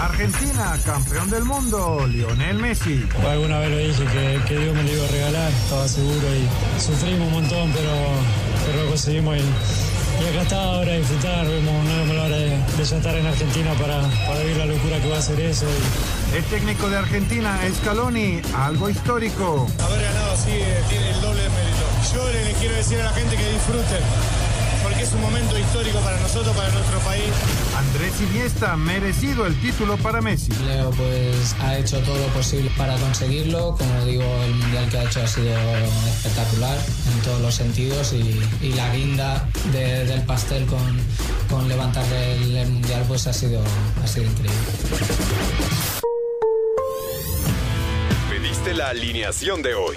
Argentina, campeón del mundo, Lionel Messi. Alguna vez lo dije que, que Dios me lo iba a regalar, estaba seguro y sufrimos un montón, pero, pero lo conseguimos y, y acá está ahora disfrutar, vemos una nueva hora de, de ya estar en Argentina para, para vivir la locura que va a ser eso. Y... El técnico de Argentina, Scaloni, algo histórico. Haber ganado así eh, tiene el doble de mérito. Yo le, le quiero decir a la gente que disfruten, es un momento histórico para nosotros, para nuestro país. Andrés Iniesta, merecido el título para Messi. Leo pues ha hecho todo lo posible para conseguirlo. Como digo, el mundial que ha hecho ha sido espectacular en todos los sentidos y, y la guinda de, del pastel con, con levantarle el, el, mundial pues ha sido, ha sido increíble. Pediste la alineación de hoy.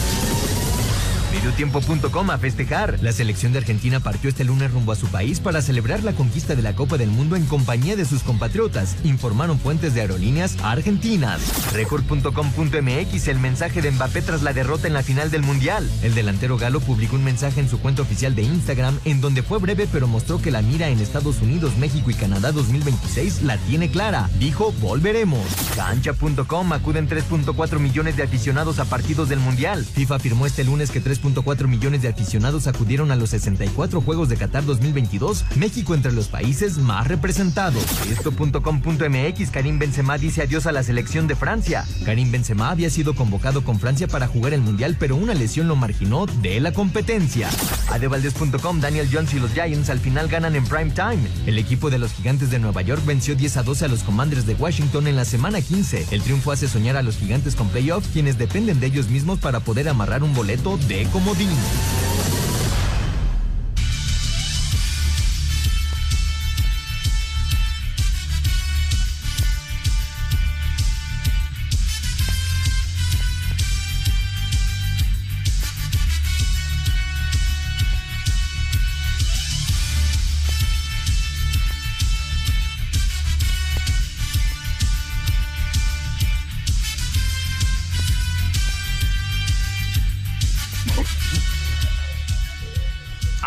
Mediotiempo.com a festejar. La selección de Argentina partió este lunes rumbo a su país para celebrar la conquista de la Copa del Mundo en compañía de sus compatriotas, informaron fuentes de aerolíneas argentinas. Record.com.mx el mensaje de Mbappé tras la derrota en la final del Mundial. El delantero galo publicó un mensaje en su cuenta oficial de Instagram en donde fue breve pero mostró que la mira en Estados Unidos, México y Canadá 2026 la tiene clara. Dijo, volveremos. Cancha.com acuden 3.4 millones de aficionados a partidos del Mundial. FIFA afirmó este lunes que 3 3.4 millones de aficionados acudieron a los 64 Juegos de Qatar 2022, México entre los países más representados. Esto.com.mx Karim Benzema dice adiós a la selección de Francia. Karim Benzema había sido convocado con Francia para jugar el Mundial, pero una lesión lo marginó de la competencia. Adevaldes.com Daniel Jones y los Giants al final ganan en prime time. El equipo de los Gigantes de Nueva York venció 10 a 12 a los Commanders de Washington en la semana 15. El triunfo hace soñar a los Gigantes con playoffs, quienes dependen de ellos mismos para poder amarrar un boleto de comodín.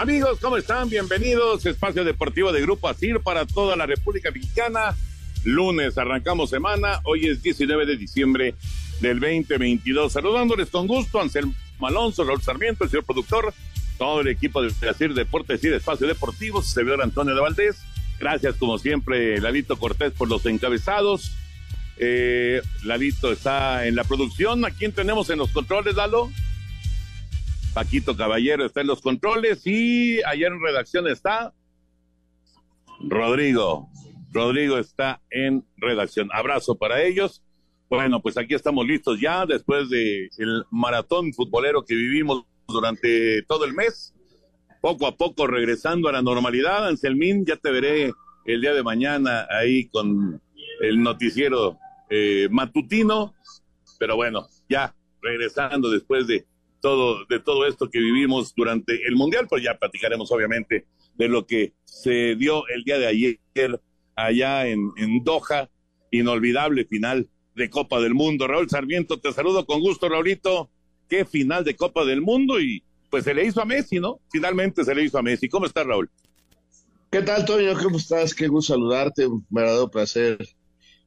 Amigos, ¿cómo están? Bienvenidos. Espacio Deportivo de Grupo ASIR para toda la República Mexicana. Lunes arrancamos semana. Hoy es 19 de diciembre del 2022. Saludándoles con gusto, Anselmo Alonso, Raúl Sarmiento, el señor productor, todo el equipo de ASIR Deportes y Espacio Deportivo, servidor Antonio de Valdés. Gracias, como siempre, Lalito Cortés por los encabezados. Eh, Lalito está en la producción. ¿A quién tenemos en los controles, Lalo? Paquito Caballero está en los controles y ayer en redacción está Rodrigo. Rodrigo está en redacción. Abrazo para ellos. Bueno, pues aquí estamos listos ya después de el maratón futbolero que vivimos durante todo el mes. Poco a poco regresando a la normalidad. Anselmín, ya te veré el día de mañana ahí con el noticiero eh, matutino. Pero bueno, ya regresando después de todo, de todo esto que vivimos durante el Mundial, pues ya platicaremos obviamente de lo que se dio el día de ayer allá en, en Doha, inolvidable final de Copa del Mundo. Raúl Sarmiento, te saludo con gusto, Raulito. Qué final de Copa del Mundo y pues se le hizo a Messi, ¿no? Finalmente se le hizo a Messi. ¿Cómo estás, Raúl? ¿Qué tal, Toño? ¿Cómo estás? Qué gusto saludarte. Un verdadero placer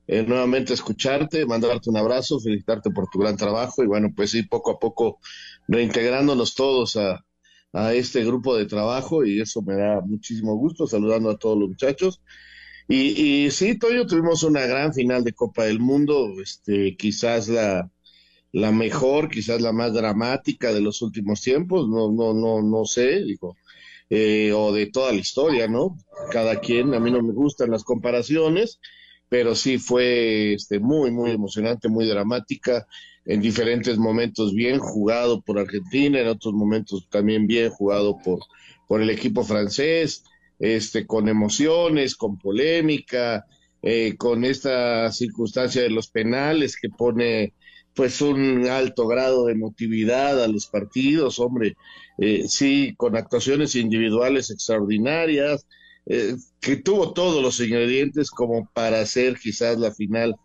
eh, nuevamente escucharte, mandarte un abrazo, felicitarte por tu gran trabajo y bueno, pues sí, poco a poco reintegrándonos todos a, a este grupo de trabajo y eso me da muchísimo gusto, saludando a todos los muchachos. Y, y sí, Toyo, tuvimos una gran final de Copa del Mundo, este, quizás la, la mejor, quizás la más dramática de los últimos tiempos, no, no, no, no sé, digo, eh, o de toda la historia, ¿no? Cada quien, a mí no me gustan las comparaciones, pero sí fue este, muy, muy emocionante, muy dramática, en diferentes momentos bien jugado por Argentina, en otros momentos también bien jugado por, por el equipo francés, este, con emociones, con polémica, eh, con esta circunstancia de los penales que pone pues un alto grado de emotividad a los partidos, hombre, eh, sí, con actuaciones individuales extraordinarias, eh, que tuvo todos los ingredientes como para hacer quizás la final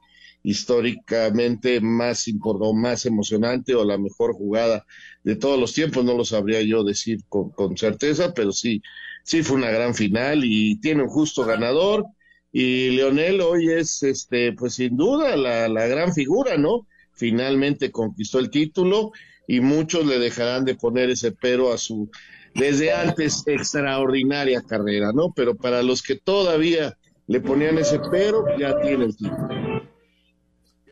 históricamente más importante, más emocionante o la mejor jugada de todos los tiempos, no lo sabría yo decir con, con, certeza, pero sí, sí fue una gran final y tiene un justo ganador y Leonel hoy es, este, pues sin duda la, la gran figura, ¿no? Finalmente conquistó el título y muchos le dejarán de poner ese pero a su desde antes extraordinaria carrera, ¿no? Pero para los que todavía le ponían ese pero, ya tiene el título.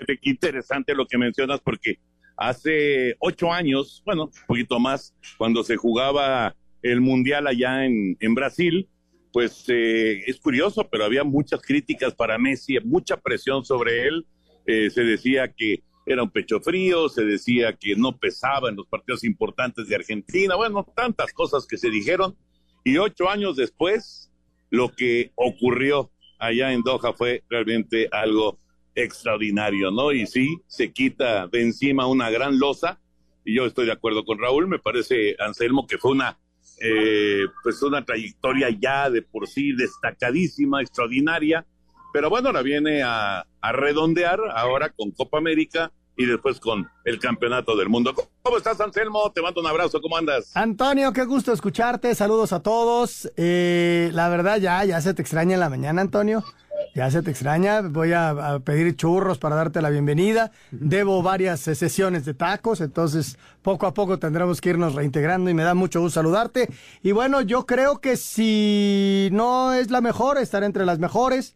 Qué interesante lo que mencionas porque hace ocho años, bueno, un poquito más, cuando se jugaba el Mundial allá en, Brasil, pues eh, es curioso, pero había muchas críticas para Messi, mucha presión sobre él. Eh, se decía que era un pecho frío, se decía que no pesaba en los partidos importantes de Argentina, bueno, tantas cosas que se dijeron. Y ocho años después, lo que ocurrió allá en Doha fue realmente algo extraordinario, ¿no? Y sí, se quita de encima una gran losa, y yo estoy de acuerdo con Raúl, me parece, Anselmo, que fue una, eh, pues una trayectoria ya de por sí destacadísima, extraordinaria, pero bueno, ahora viene a, redondear ahora con Copa América y después con el campeonato del mundo. ¿Cómo estás, Anselmo? Te mando un abrazo, ¿cómo andas? Antonio, qué gusto escucharte, saludos a todos. Eh, la verdad, ya, ya se te extraña en la mañana, Antonio. Ya se te extraña, voy a, pedir churros para darte la bienvenida. Debo varias sesiones de tacos, entonces poco a poco tendremos que irnos reintegrando y me da mucho gusto saludarte. Y bueno, yo creo que si no es la mejor, estar entre las mejores.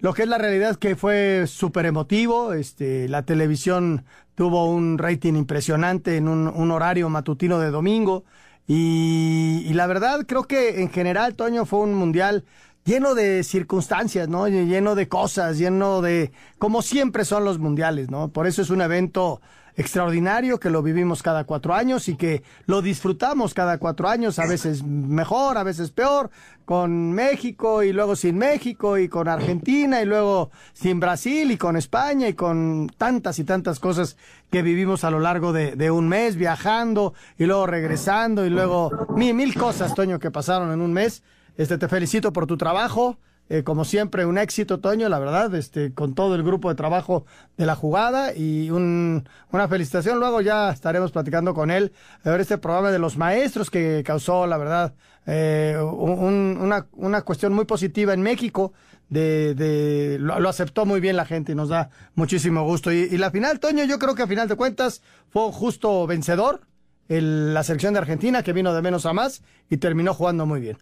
Lo que es la realidad es que fue súper emotivo. Este, la televisión tuvo un rating impresionante en un, un horario matutino de domingo. Y, y, la verdad, creo que en general, Toño, fue un mundial lleno de circunstancias, ¿no? Lleno de cosas, lleno de. como siempre son los mundiales, ¿no? Por eso es un evento extraordinario que lo vivimos cada cuatro años y que lo disfrutamos cada cuatro años, a veces mejor, a veces peor, con México y luego sin México y con Argentina y luego sin Brasil y con España y con tantas y tantas cosas que vivimos a lo largo de, de un mes viajando y luego regresando y luego mil, mil cosas, Toño, que pasaron en un mes. Este, te felicito por tu trabajo. Eh, como siempre, un éxito, Toño, la verdad, este, con todo el grupo de trabajo de la jugada y un, una felicitación. Luego ya estaremos platicando con él a ver este programa de los maestros que causó, la verdad, eh, un, una, una cuestión muy positiva en México. De, de lo, aceptó muy bien la gente y nos da muchísimo gusto. Y, y, la final, Toño, yo creo que a final de cuentas fue justo vencedor. El, la selección de Argentina que vino de menos a más y terminó jugando muy bien.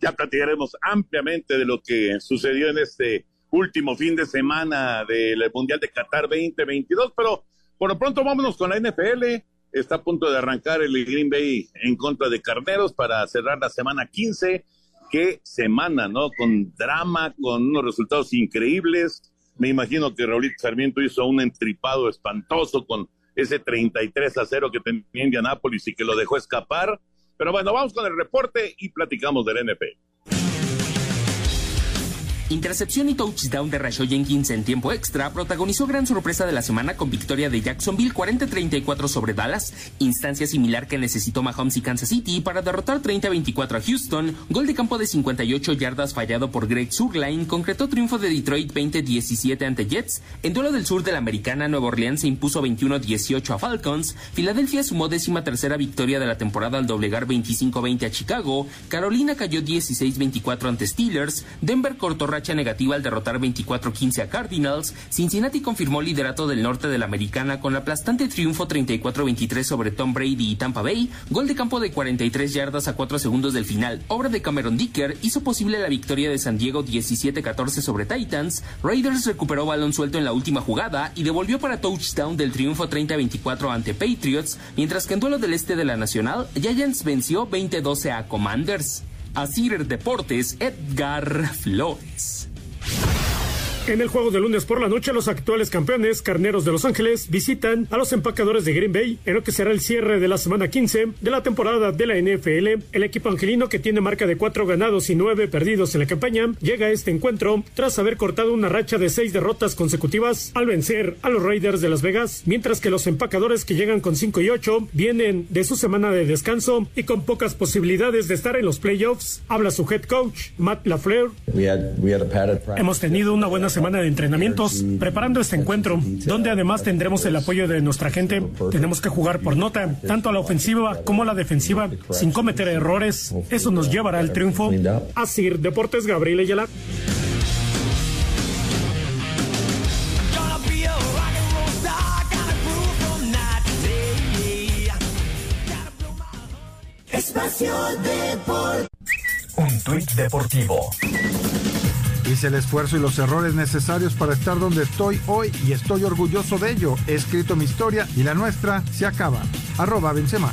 Ya platicaremos ampliamente de lo que sucedió en este último fin de semana del Mundial de Qatar 2022, pero por lo pronto vámonos con la NFL. Está a punto de arrancar el Green Bay en contra de Carneros para cerrar la semana 15. Qué semana, ¿no? Con drama, con unos resultados increíbles. Me imagino que Raúl Sarmiento hizo un entripado espantoso con ese 33 a 0 que tenía Indianápolis y que lo dejó escapar. Pero bueno, vamos con el reporte y platicamos del NP. Intercepción y touchdown de Rashad Jenkins en tiempo extra protagonizó gran sorpresa de la semana con victoria de Jacksonville 40-34 sobre Dallas, instancia similar que necesitó Mahomes y Kansas City para derrotar 30-24 a Houston, gol de campo de 58 yardas fallado por Greg Surline concretó triunfo de Detroit 20-17 ante Jets, en duelo del sur de la americana Nueva Orleans se impuso 21-18 a Falcons, Filadelfia sumó décima tercera victoria de la temporada al doblegar 25-20 a Chicago, Carolina cayó 16-24 ante Steelers, Denver cortó negativa al derrotar 24-15 a Cardinals, Cincinnati confirmó liderato del norte de la americana con aplastante triunfo 34-23 sobre Tom Brady y Tampa Bay, gol de campo de 43 yardas a 4 segundos del final, obra de Cameron Dicker, hizo posible la victoria de San Diego 17-14 sobre Titans, Raiders recuperó balón suelto en la última jugada y devolvió para touchdown del triunfo 30-24 ante Patriots, mientras que en duelo del este de la Nacional, Giants venció 20-12 a Commanders. Asir Deportes, Edgar Flores. En el juego de lunes por la noche, los actuales campeones carneros de Los Ángeles visitan a los empacadores de Green Bay en lo que será el cierre de la semana 15 de la temporada de la NFL. El equipo angelino, que tiene marca de cuatro ganados y nueve perdidos en la campaña, llega a este encuentro tras haber cortado una racha de seis derrotas consecutivas al vencer a los Raiders de Las Vegas, mientras que los empacadores que llegan con 5 y 8 vienen de su semana de descanso y con pocas posibilidades de estar en los playoffs. Habla su head coach, Matt LaFleur. Hemos tenido una buena semana de entrenamientos preparando este encuentro, donde además tendremos el apoyo de nuestra gente. Tenemos que jugar por nota, tanto a la ofensiva como a la defensiva, sin cometer errores. Eso nos llevará al triunfo. Así, Deportes Gabriel Ayala. Espacio Deportivo. Un tuit deportivo. Hice el esfuerzo y los errores necesarios para estar donde estoy hoy y estoy orgulloso de ello. He escrito mi historia y la nuestra se acaba. Arroba Benzema.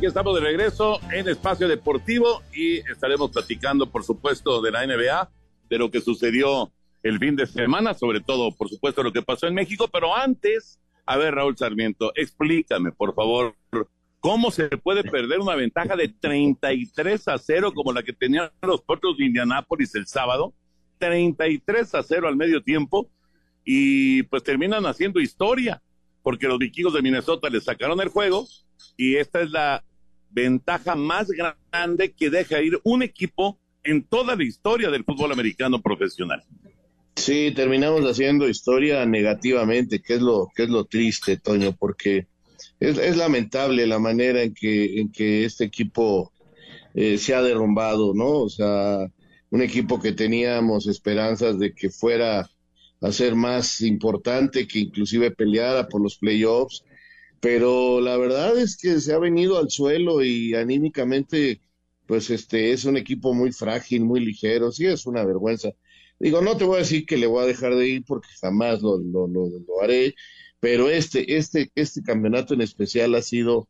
Aquí estamos de regreso en Espacio Deportivo y estaremos platicando, por supuesto, de la NBA, de lo que sucedió el fin de semana, sobre todo, por supuesto, lo que pasó en México. Pero antes, a ver, Raúl Sarmiento, explícame, por favor, cómo se puede perder una ventaja de 33 a 0 como la que tenían los Potros de Indianápolis el sábado, 33 a 0 al medio tiempo, y pues terminan haciendo historia, porque los vikingos de Minnesota les sacaron el juego y esta es la ventaja más grande que deja ir un equipo en toda la historia del fútbol americano profesional. Sí, terminamos haciendo historia negativamente, que es lo, que es lo triste, Toño, porque es, lamentable la manera en que, en que este equipo eh, se ha derrumbado, ¿no? O sea, un equipo que teníamos esperanzas de que fuera a ser más importante, que inclusive peleara por los playoffs, pero la verdad es que se ha venido al suelo y anímicamente, pues este es un equipo muy frágil, muy ligero, sí es una vergüenza. Digo, no te voy a decir que le voy a dejar de ir porque jamás lo, lo, lo, haré, pero este, este, este campeonato en especial ha sido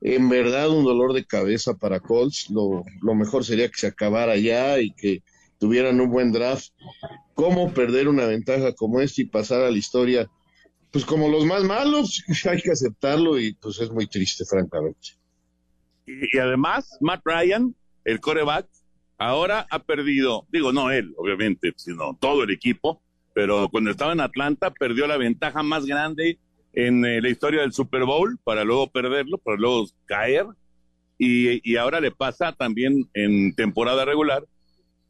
en verdad un dolor de cabeza para Colts. Lo, lo mejor sería que se acabara ya y que tuvieran un buen draft. ¿Cómo perder una ventaja como esta y pasar a la historia? Pues como los más malos, hay que aceptarlo y pues es muy triste, francamente. Y, además, Matt Ryan, el coreback, ahora ha perdido, digo, no él, obviamente, sino todo el equipo, pero cuando estaba en Atlanta perdió la ventaja más grande en eh, la historia del Super Bowl para luego perderlo, para luego caer. Y, y ahora le pasa también en temporada regular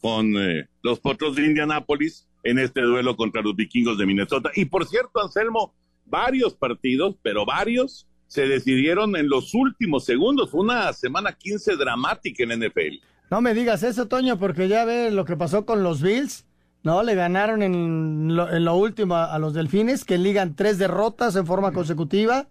con eh, los Potros de Indianápolis en este duelo contra los vikingos de Minnesota. Y por cierto, Anselmo, varios partidos, pero varios, se decidieron en los últimos segundos. Fue una semana 15 dramática en NFL. No me digas eso, Toño, porque ya ves lo que pasó con los Bills. No, le ganaron en lo, en lo último a, los Delfines, que ligan tres derrotas en forma consecutiva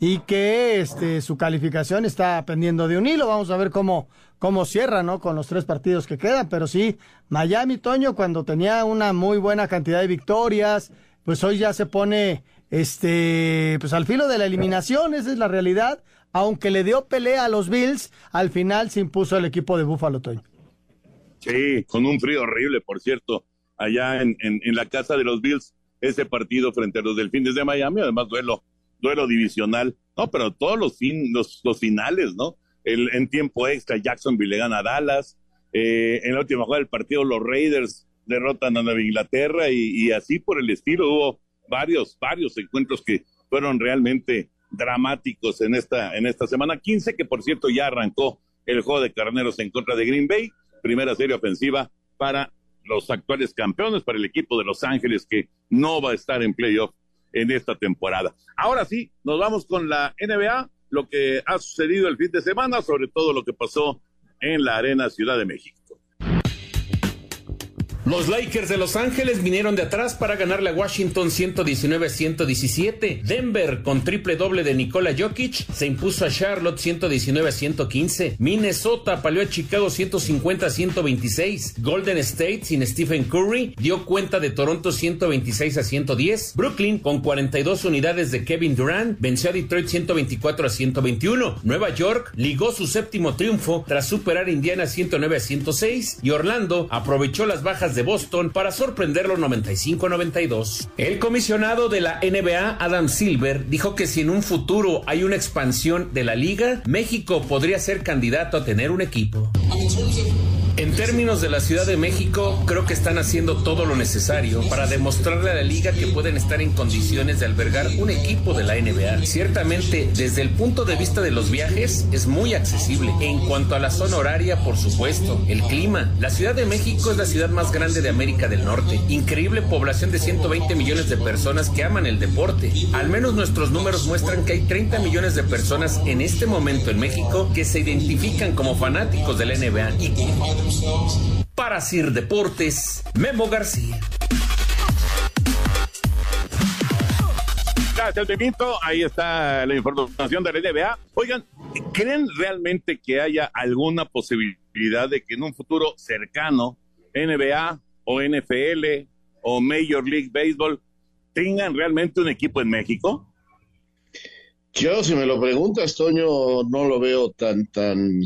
y que este, su calificación está pendiendo de un hilo. Vamos a ver cómo, cómo cierra, ¿no? Con los tres partidos que quedan. Pero sí, Miami, Toño, cuando tenía una muy buena cantidad de victorias, pues hoy ya se pone este, pues al filo de la eliminación, esa es la realidad. Aunque le dio pelea a los Bills, al final se impuso el equipo de Búfalo, Toño. Sí, con un frío horrible, por cierto, allá en, en, en la casa de los Bills, ese partido frente a los Delfines de Miami, además duelo, duelo divisional, no, pero todos los, fin, los, los finales, ¿no? El, en tiempo extra, Jacksonville le gana a Dallas, eh, en la última jugada del partido los Raiders derrotan a Nueva Inglaterra y, así por el estilo, hubo varios, varios encuentros que fueron realmente dramáticos en esta, en esta semana. 15, que por cierto ya arrancó el juego de carneros en contra de Green Bay, primera serie ofensiva para los actuales campeones, para el equipo de Los Ángeles que no va a estar en playoff en esta temporada. Ahora sí, nos vamos con la NBA, lo que ha sucedido el fin de semana, sobre todo lo que pasó en la Arena Ciudad de México. Los Lakers de Los Ángeles vinieron de atrás para ganarle a Washington 119-117. Denver, con triple doble de Nikola Jokic, se impuso a Charlotte 119-115. Minnesota palió a Chicago 150-126. Golden State, sin Stephen Curry, dio cuenta de Toronto 126-110. Brooklyn, con 42 unidades de Kevin Durant, venció a Detroit 124-121. Nueva York ligó su séptimo triunfo tras superar a Indiana 109-106. Y Orlando aprovechó las bajas de Boston para sorprenderlo 95-92. El comisionado de la NBA, Adam Silver, dijo que si en un futuro hay una expansión de la liga, México podría ser candidato a tener un equipo. En términos de la Ciudad de México, creo que están haciendo todo lo necesario para demostrarle a la liga que pueden estar en condiciones de albergar un equipo de la NBA. Ciertamente, desde el punto de vista de los viajes, es muy accesible. En cuanto a la zona horaria, por supuesto, el clima. La Ciudad de México es la ciudad más grande de América del Norte. Increíble población de 120 millones de personas que aman el deporte. Al menos nuestros números muestran que hay 30 millones de personas en este momento en México que se identifican como fanáticos de la NBA para Sir Deportes, Memo García. Gracias, Memito. Ahí está la información de la NBA. Oigan, ¿creen realmente que haya alguna posibilidad de que en un futuro cercano NBA o NFL o Major League Baseball tengan realmente un equipo en México? Yo, si me lo preguntas, Toño, no lo veo tan, tan,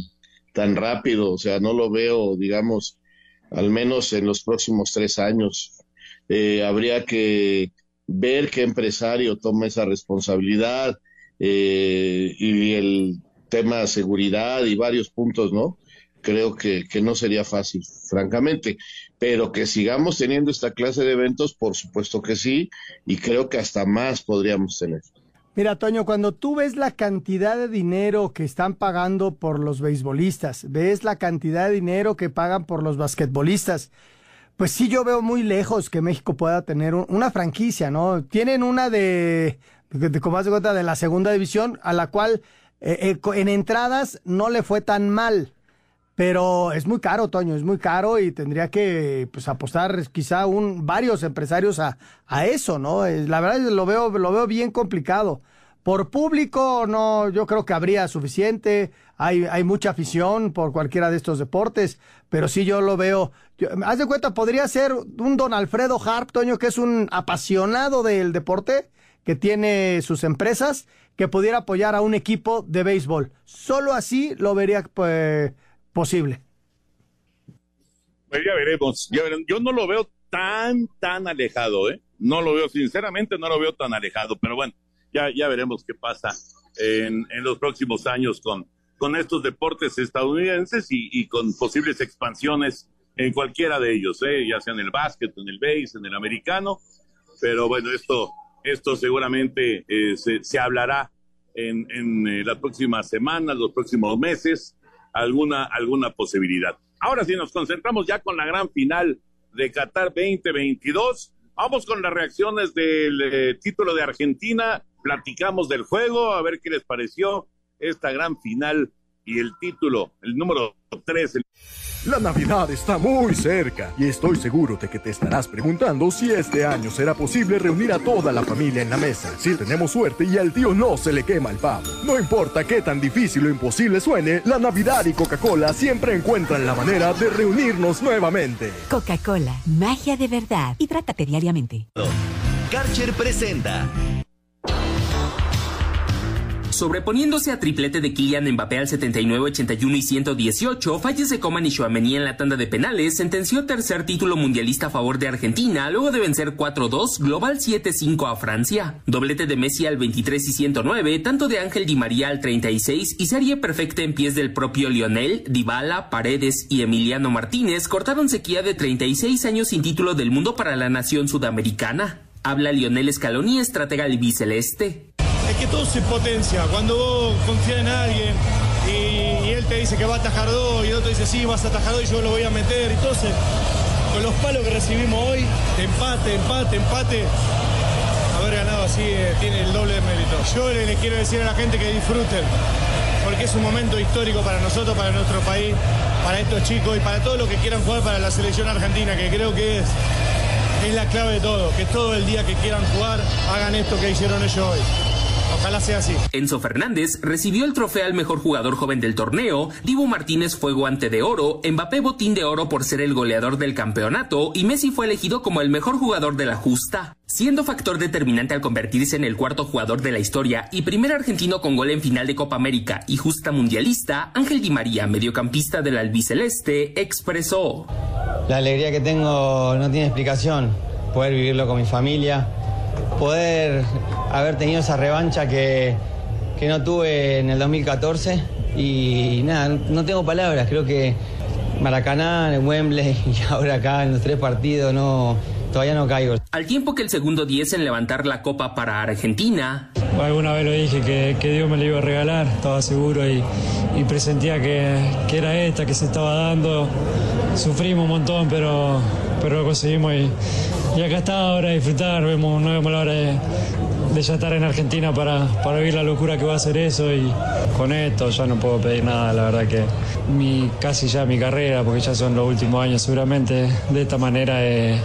tan rápido. O sea, no lo veo, digamos, al menos en los próximos tres años. Eh, habría que ver qué empresario toma esa responsabilidad eh, y el tema de seguridad y varios puntos, ¿no? Creo que, que no sería fácil, francamente. Pero que sigamos teniendo esta clase de eventos, por supuesto que sí, y creo que hasta más podríamos tener. Mira, Toño, cuando tú ves la cantidad de dinero que están pagando por los beisbolistas, ves la cantidad de dinero que pagan por los basquetbolistas, pues sí yo veo muy lejos que México pueda tener un- una franquicia, ¿no? Tienen una de, de, como de cuenta, de la segunda división, a la cual eh, eh, en entradas no le fue tan mal. Pero es muy caro, Toño, es muy caro y tendría que pues, apostar quizá un, varios empresarios a, a eso, ¿no? Es- La verdad es que lo veo, lo veo bien complicado. Por público, no, yo creo que habría suficiente. Hay, hay mucha afición por cualquiera de estos deportes, pero sí yo lo veo. haz de cuenta, podría ser un don Alfredo Harp, Toño, que es un apasionado del deporte, que tiene sus empresas, que pudiera apoyar a un equipo de béisbol. Solo así lo vería pues, posible. Pues ya veremos. Yo no lo veo tan, tan alejado, ¿eh? No lo veo, sinceramente, no lo veo tan alejado, pero bueno, ya, ya veremos qué pasa en, en los próximos años con, con estos deportes estadounidenses y, y con posibles expansiones en cualquiera de ellos, ¿eh? ya sea en el básquet, en el base, en el americano, pero bueno, esto, esto seguramente eh, se, se hablará en, en eh, las próximas semanas, los próximos meses, alguna, alguna posibilidad. Ahora sí nos concentramos ya con la gran final de Qatar 2022. Vamos con las reacciones del eh, título de Argentina, platicamos del juego, a ver qué les pareció esta gran final y el título, el número 3. La Navidad está muy cerca y estoy seguro de que te estarás preguntando si este año será posible reunir a toda la familia en la mesa. Si tenemos suerte y al tío no se le quema el pavo. No importa qué tan difícil o imposible suene, la Navidad y Coca-Cola siempre encuentran la manera de reunirnos nuevamente. Coca-Cola, magia de verdad. Hidrátate diariamente. Karcher presenta Sobreponiéndose a triplete de Kylian Mbappé al 79, 81 y 118, falles de Coman y Chouameni en la tanda de penales, sentenció tercer título mundialista a favor de Argentina, luego de vencer 4-2, global 7-5 a Francia. Doblete de Messi al 23 y 109, tanto de Ángel Di María al 36 y serie perfecta en pies del propio Lionel, Dybala, Paredes y Emiliano Martínez cortaron sequía de 36 años sin título del mundo para la nación sudamericana. Habla Lionel Scaloni, estratega albiceleste. Que todo se potencia. Cuando vos confías en alguien y, él te dice que va a atajar dos y el otro dice sí, vas a atajar dos y yo lo voy a meter. Entonces, con los palos que recibimos hoy, empate, empate, empate, haber ganado así eh, tiene el doble de mérito. Yo le quiero decir a la gente que disfruten, porque es un momento histórico para nosotros, para nuestro país, para estos chicos y para todos los que quieran jugar para la selección argentina, que creo que es, es la clave de todo, que todo el día que quieran jugar hagan esto que hicieron ellos hoy. Ojalá sea así. Enzo Fernández recibió el trofeo al mejor jugador joven del torneo, Dibu Martínez fue guante de oro, Mbappé botín de oro por ser el goleador del campeonato y Messi fue elegido como el mejor jugador de la justa. Siendo factor determinante al convertirse en el cuarto jugador de la historia y primer argentino con gol en final de Copa América y justa mundialista, Ángel Di María, mediocampista del albiceleste, expresó. La alegría que tengo no tiene explicación. Poder vivirlo con mi familia, poder haber tenido esa revancha que, que no tuve en el 2014 y nada, no tengo palabras, creo que Maracaná, en Wembley y ahora acá en los tres partidos no, todavía no caigo. Al tiempo que el segundo 10 en levantar la copa para Argentina. Alguna vez lo dije que, que Dios me la iba a regalar, estaba seguro y, y presentía que, que, era esta, que se estaba dando. Sufrimos un montón, pero, pero lo conseguimos y, y acá está ahora disfrutar, vemos, no vemos la hora de, de ya estar en Argentina para, para vivir la locura que va a ser eso y con esto ya no puedo pedir nada, la verdad que mi, casi ya mi carrera, porque ya son los últimos años seguramente, de esta manera es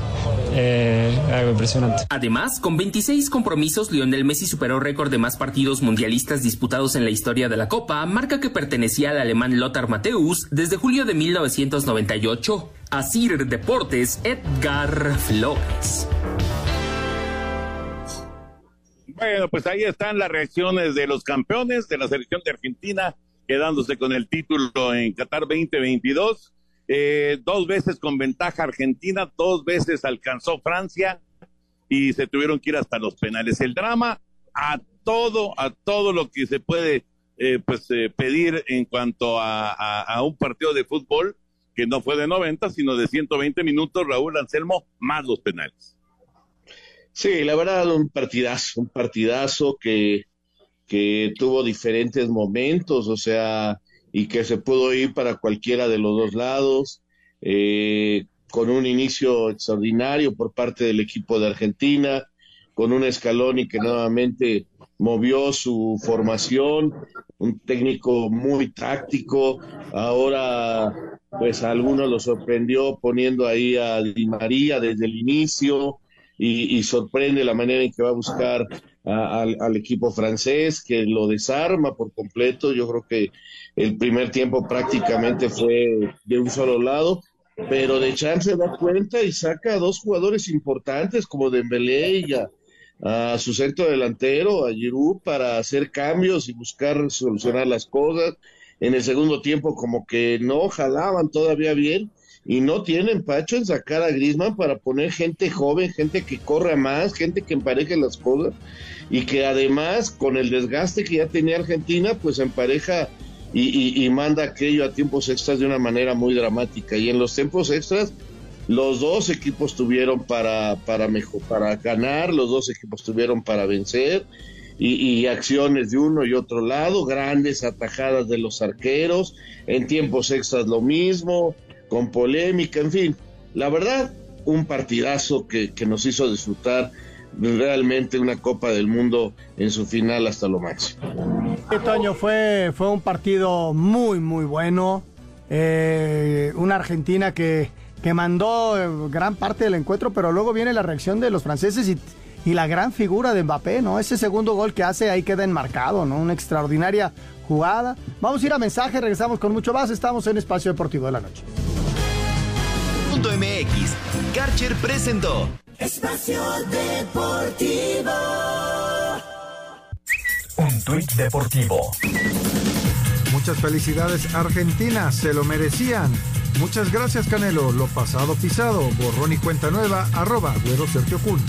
eh, algo impresionante. Además, con 26 compromisos, Lionel Messi superó récord de más partidos mundialistas disputados en la historia de la Copa, marca que pertenecía al alemán Lothar Matthäus desde julio de 1998. Asir Deportes, Edgar Flores. Bueno, pues ahí están las reacciones de los campeones de la selección de Argentina, quedándose con el título en Qatar 2022. Eh, dos veces con ventaja Argentina, dos veces alcanzó Francia y se tuvieron que ir hasta los penales. El drama a todo, a todo lo que se puede eh, pues eh, pedir en cuanto a, un partido de fútbol que no fue de 90, sino de 120 minutos, Raúl Anselmo, más los penales. Sí, la verdad, un partidazo, un partidazo que, que tuvo diferentes momentos, o sea, y que se pudo ir para cualquiera de los dos lados, eh, con un inicio extraordinario por parte del equipo de Argentina, con un Scaloni que nuevamente movió su formación, un técnico muy táctico, ahora pues a algunos lo sorprendió poniendo ahí a Di María desde el inicio y, sorprende la manera en que va a buscar a, al, equipo francés, que lo desarma por completo, yo creo que el primer tiempo prácticamente fue de un solo lado, pero de chance se da cuenta y saca a dos jugadores importantes como Dembélé y a, a su centro delantero, a Giroud, para hacer cambios y buscar solucionar las cosas. En el segundo tiempo como que no jalaban todavía bien y no tienen pacho en sacar a Griezmann para poner gente joven, gente que corra más, gente que empareje las cosas y que además con el desgaste que ya tenía Argentina, pues empareja y, manda aquello a tiempos extras de una manera muy dramática. Y en los tiempos extras, los dos equipos tuvieron para, para, mejor, para ganar, los dos equipos tuvieron para vencer. Y, acciones de uno y otro lado, grandes atajadas de los arqueros, en tiempos extras lo mismo, con polémica, en fin. La verdad, un partidazo que, que nos hizo disfrutar realmente una Copa del Mundo en su final hasta lo máximo. Este año fue, fue un partido muy, muy bueno. Eh, una Argentina que, que mandó gran parte del encuentro, pero luego viene la reacción de los franceses y, y, la gran figura de Mbappé, ¿no? Ese segundo gol que hace ahí queda enmarcado, ¿no? Una extraordinaria jugada. Vamos a ir a mensaje, regresamos con mucho más. Estamos en Espacio Deportivo de la Noche. MX, Karcher presentó Espacio Deportivo. Un tuit deportivo. Muchas felicidades Argentina, se lo merecían. Muchas gracias Canelo, lo pasado pisado, borrón y cuenta nueva, arroba Güero Sergio Kun.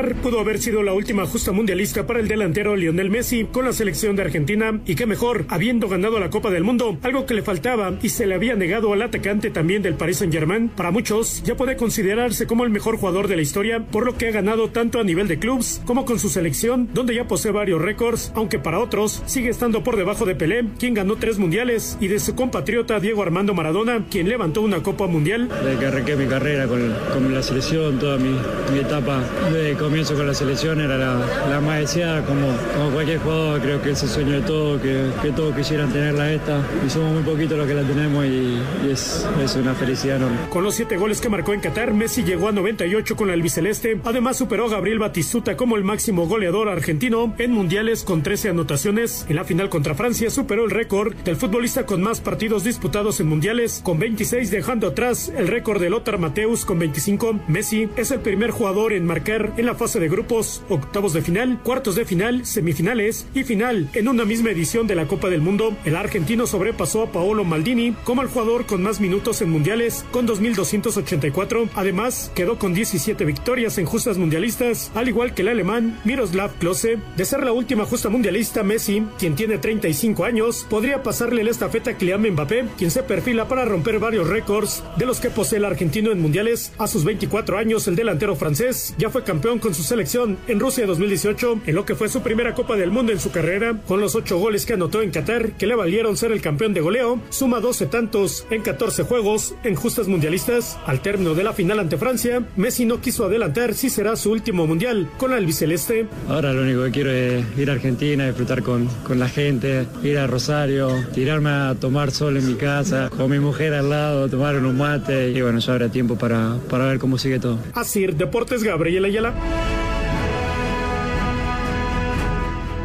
Qatar pudo haber sido la última justa mundialista para el delantero Lionel Messi con la selección de Argentina y qué mejor, habiendo ganado la Copa del Mundo, algo que le faltaba y se le había negado al atacante también del Paris Saint-Germain. Para muchos, ya puede considerarse como el mejor jugador de la historia, por lo que ha ganado tanto a nivel de clubes como con su selección, donde ya posee varios récords, aunque para otros sigue estando por debajo de Pelé, quien ganó tres mundiales, y de su compatriota Diego Armando Maradona, quien levantó una Copa Mundial. Desde que arranqué mi carrera con, con la selección, toda mi, mi, etapa de comienzo con la selección era la, la más deseada, como, como, cualquier jugador, creo que es el sueño de todo, que, que todos quisieran tenerla esta, y somos muy poquitos los que la tenemos y, y es, es una felicidad enorme. Con los siete goles que marcó en Qatar, Messi llegó a 98 con la albiceleste. Además, superó a Gabriel Batistuta como el máximo goleador argentino en mundiales con 13 anotaciones. En la final contra Francia, superó el récord del futbolista con más partidos disputados en mundiales, con 26, dejando atrás el récord de Lothar Mateus con 25. Messi es el primer jugador en marcar en la fase de grupos, octavos de final, cuartos de final, semifinales y final en una misma edición de la Copa del Mundo. El argentino sobrepasó a Paolo Maldini como el jugador con más minutos en mundiales, con 2.284. Además, quedó con 17 victorias en justas mundialistas, al igual que el alemán Miroslav Klose. De ser la última justa mundialista, Messi, quien tiene 35 años, podría pasarle la estafeta a Kylian Mbappé, quien se perfila para romper varios récords de los que posee el argentino en mundiales. A sus 24 años, el delantero francés ya fue campeón con su selección en Rusia 2018, en lo que fue su primera Copa del Mundo en su carrera, con los 8 goles que anotó en Qatar, que le valieron ser el campeón de goleo, suma 12 tantos en 14 juegos en justas mundialistas. Al término de la final ante Francia, Messi no quiso adelantar si será su último mundial con la albiceleste. Ahora lo único que quiero es ir a Argentina, disfrutar con, con la gente, ir a Rosario, tirarme a tomar sol en mi casa, con mi mujer al lado, tomar unos mates y bueno, ya habrá tiempo para, para ver cómo sigue todo. Así, Deportes Gabriel Ayala.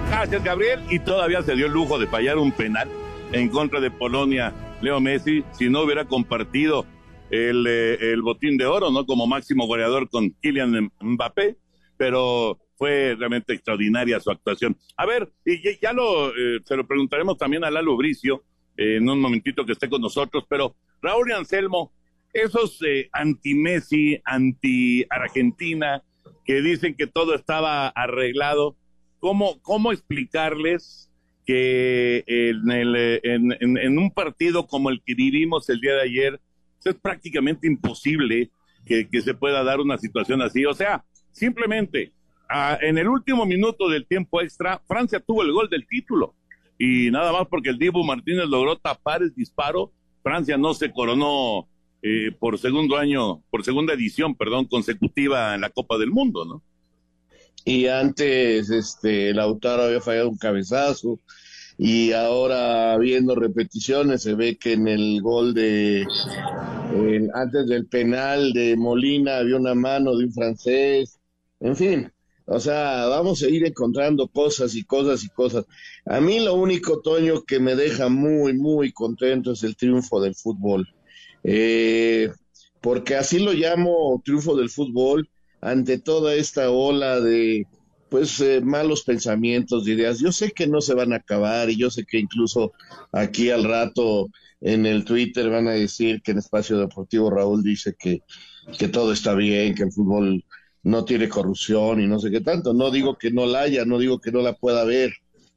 Gracias, Gabriel. Y todavía se dio el lujo de fallar un penal en contra de Polonia, Leo Messi, si no hubiera compartido el, eh, botín de oro, ¿no? Como máximo goleador con Kylian Mbappé, pero fue realmente extraordinaria su actuación. A ver, y ya, lo, eh, se lo preguntaremos también a Lalo Bricio eh, en un momentito que esté con nosotros, pero Raúl y Anselmo, esos eh, anti-Messi, anti-Argentina, que dicen que todo estaba arreglado, ¿cómo, cómo explicarles que en, un partido como el que vivimos el día de ayer, es prácticamente imposible que, que, se pueda dar una situación así. O sea, simplemente en el último minuto del tiempo extra, Francia tuvo el gol del título. Y nada más porque el Dibu Martínez logró tapar el disparo, Francia no se coronó eh, por segundo año, por segunda edición, perdón, consecutiva en la Copa del Mundo, ¿no? Y antes, este, Lautaro había fallado un cabezazo, y ahora viendo repeticiones se ve que en el gol de antes del penal de Molina había una mano de un francés, en fin, o sea, vamos a ir encontrando cosas y cosas y cosas. A mí lo único, Toño, que me deja muy, muy contento es el triunfo del fútbol. Eh, porque así lo llamo triunfo del fútbol ante toda esta ola de pues eh, malos pensamientos, ideas. Yo sé que no se van a acabar y yo sé que incluso aquí al rato en el Twitter van a decir que en Espacio Deportivo Raúl dice que, que todo está bien, que el fútbol no tiene corrupción y no sé qué tanto. No digo que no la haya, no digo que no la pueda haber,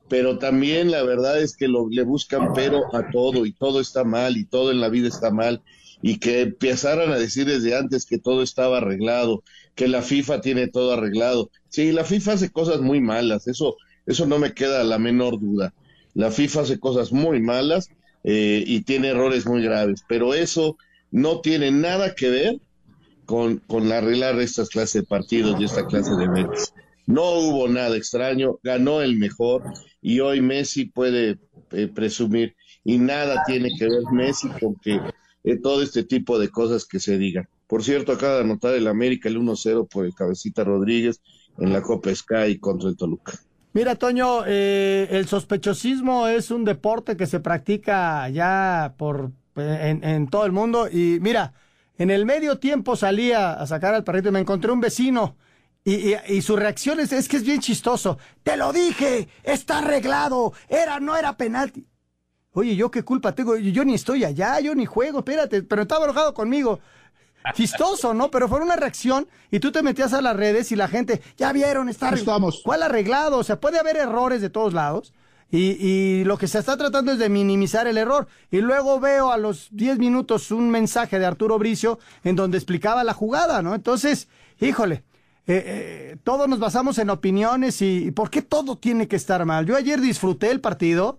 pero también la verdad es que lo, le buscan pero a todo y todo está mal y todo en la vida está mal y que empezaran a decir desde antes que todo estaba arreglado, que la FIFA tiene todo arreglado. Sí, la FIFA hace cosas muy malas, eso, eso no me queda la menor duda. La FIFA hace cosas muy malas eh, y tiene errores muy graves, pero eso no tiene nada que ver con, con arreglar estas clases de partidos y esta clase de eventos. No hubo nada extraño, ganó el mejor y hoy Messi puede eh, presumir y nada tiene que ver Messi con que todo este tipo de cosas que se digan. Por cierto, acaba de anotar el América el 1-0 por el Cabecita Rodríguez en la Copa Sky contra el Toluca. Mira, Toño, eh, el sospechosismo es un deporte que se practica ya por en, en, todo el mundo. Y mira, en el medio tiempo salía a sacar al perrito y me encontré un vecino. Y, y, y, su reacción es, es que es bien chistoso. Te lo dije, está arreglado, era, no era penalti. Oye, ¿yo qué culpa tengo? Yo ni estoy allá, yo ni juego, espérate, pero estaba enojado conmigo. chistoso, ¿no? Pero fue una reacción y tú te metías a las redes y la gente, ya vieron, está arreglado. ¿Cuál arreglado? O sea, puede haber errores de todos lados. Y, y, lo que se está tratando es de minimizar el error. Y luego veo a los 10 minutos un mensaje de Arturo Bricio en donde explicaba la jugada, ¿no? Entonces, híjole, eh, eh, todos nos basamos en opiniones y, y, ¿por qué todo tiene que estar mal? Yo ayer disfruté el partido.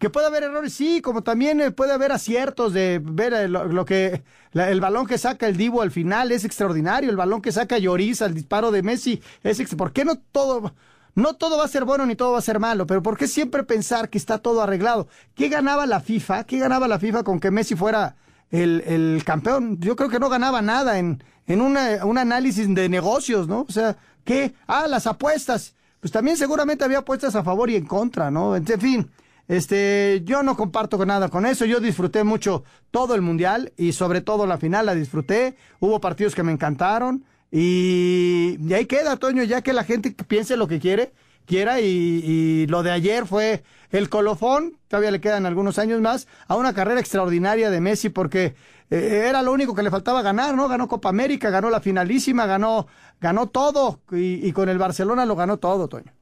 Que puede haber errores, sí, como también eh, puede haber aciertos de ver eh, lo, que el balón que saca el Divo al final es extraordinario, el balón que saca Lloris al disparo de Messi es ¿por qué no todo no todo va a ser bueno ni todo va a ser malo, pero ¿por qué siempre pensar que está todo arreglado? ¿Qué ganaba la FIFA? ¿Qué ganaba la FIFA con que Messi fuera el, el campeón? Yo creo que no ganaba nada en, en una, un análisis de negocios, ¿no? O sea, ¿qué? Ah, las apuestas. Pues también seguramente había apuestas a favor y en contra, ¿no? En fin, este, yo no comparto con nada con eso. Yo disfruté mucho todo el mundial y sobre todo la final la disfruté. Hubo partidos que me encantaron y, ahí queda, Toño, ya que la gente piense lo que quiere, quiera y, y, lo de ayer fue el colofón, todavía le quedan algunos años más, a una carrera extraordinaria de Messi porque eh, era lo único que le faltaba ganar, ¿no? Ganó Copa América, ganó la finalísima, ganó, ganó todo y, y con el Barcelona lo ganó todo, Toño.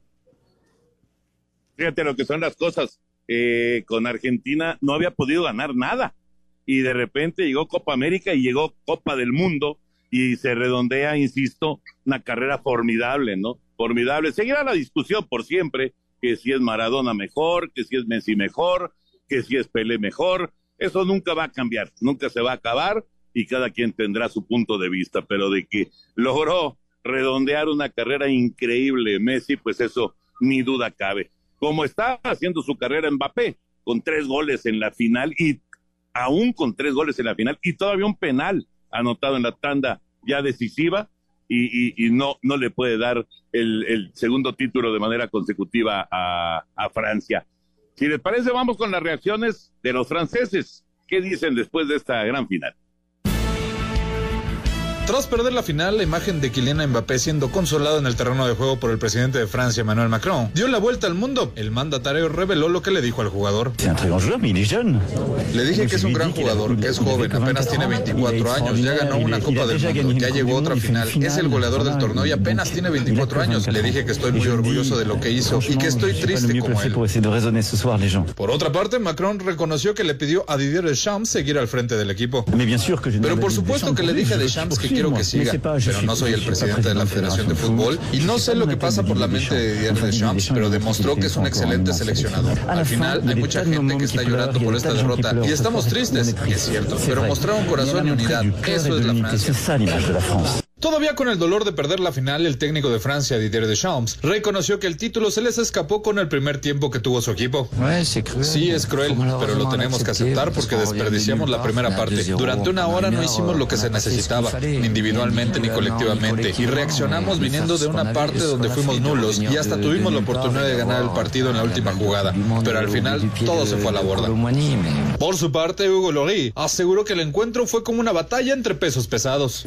Fíjate lo que son las cosas eh, con Argentina no había podido ganar nada. Y de repente llegó Copa América y llegó Copa del Mundo y se redondea, insisto, una carrera formidable, ¿no? Formidable. Seguirá la discusión por siempre, que si es Maradona mejor, que si es Messi mejor, que si es Pelé mejor. Eso nunca va a cambiar, nunca se va a acabar y cada quien tendrá su punto de vista, pero de que logró redondear una carrera increíble Messi, pues eso ni duda cabe como está haciendo su carrera Mbappé, con tres goles en la final y aún con tres goles en la final y todavía un penal anotado en la tanda ya decisiva y, no, no le puede dar el, el, segundo título de manera consecutiva a Francia. Si les parece, vamos con las reacciones de los franceses. ¿Qué dicen después de esta gran final? Tras perder la final, la imagen de Kylian Mbappé siendo consolado en el terreno de juego por el presidente de Francia, Emmanuel Macron, dio la vuelta al mundo. El mandatario reveló lo que le dijo al jugador. Le dije que es un gran jugador, que es joven, apenas tiene 24 años, ya ganó una Copa del Mundo, ya llegó a otra final, es el goleador del torneo y apenas tiene 24 años. Le dije que estoy muy orgulloso de lo que hizo y que estoy triste como él. Por otra parte, Macron reconoció que le pidió a Didier Deschamps seguir al frente del equipo. Pero por supuesto que le dije a Deschamps que quiero que siga, pero no soy el presidente de la Federación de Fútbol y no sé lo que pasa por la mente de Didier Deschamps, pero demostró que es un excelente seleccionador. Al final hay mucha gente que está llorando por esta derrota y estamos tristes, y es cierto, pero mostraron corazón y unidad. Eso es la Francia. Todavía con el dolor de perder la final, el técnico de Francia, Didier Deschamps, reconoció que el título se les escapó con el primer tiempo que tuvo su equipo. Sí, es cruel, pero lo tenemos que aceptar porque desperdiciamos la primera parte. Durante una hora no hicimos lo que se necesitaba, ni individualmente ni colectivamente, y reaccionamos viniendo de una parte donde fuimos nulos y hasta tuvimos la oportunidad de ganar el partido en la última jugada, pero al final todo se fue a la borda. Por su parte, Hugo Lloris aseguró que el encuentro fue como una batalla entre pesos pesados.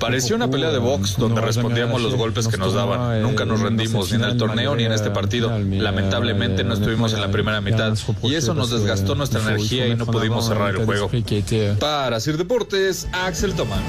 Pareció una pelea de box donde respondíamos los golpes que nos daban. Nunca nos rendimos ni en el torneo ni en este partido. Lamentablemente no estuvimos en la primera mitad y eso nos desgastó nuestra energía y no pudimos cerrar el juego. Para Sir Deportes, Axel Tomán.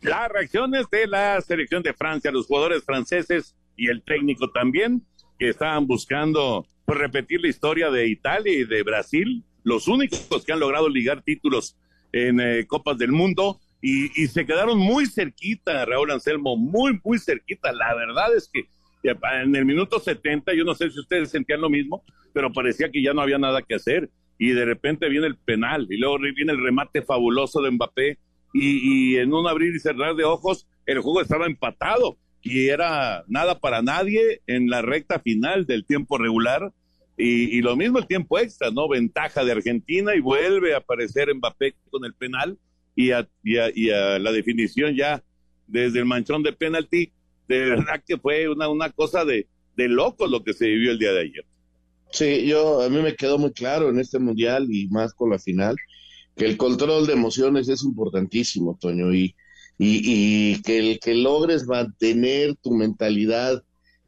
Las reacciones de la selección de Francia, los jugadores franceses y el técnico también, que estaban buscando pues, repetir la historia de Italia y de Brasil, los únicos que han logrado ligar títulos en eh, Copas del Mundo y, se quedaron muy cerquita, Raúl Anselmo, muy, muy cerquita. La verdad es que en el minuto 70, yo no sé si ustedes sentían lo mismo, pero parecía que ya no había nada que hacer. Y de repente viene el penal y luego viene el remate fabuloso de Mbappé y en un abrir y cerrar de ojos el juego estaba empatado. Y era nada para nadie en la recta final del tiempo regular y, y, lo mismo el tiempo extra, ¿no? Ventaja de Argentina y vuelve a aparecer Mbappé con el penal y a, y a, y a la definición ya desde el manchón de penalti. De verdad que fue una, una cosa de, de locos lo que se vivió el día de ayer. Sí, yo, a mí me quedó muy claro en este mundial y más con la final, que el control de emociones es importantísimo, Toño, y, y, y que el que logres mantener tu mentalidad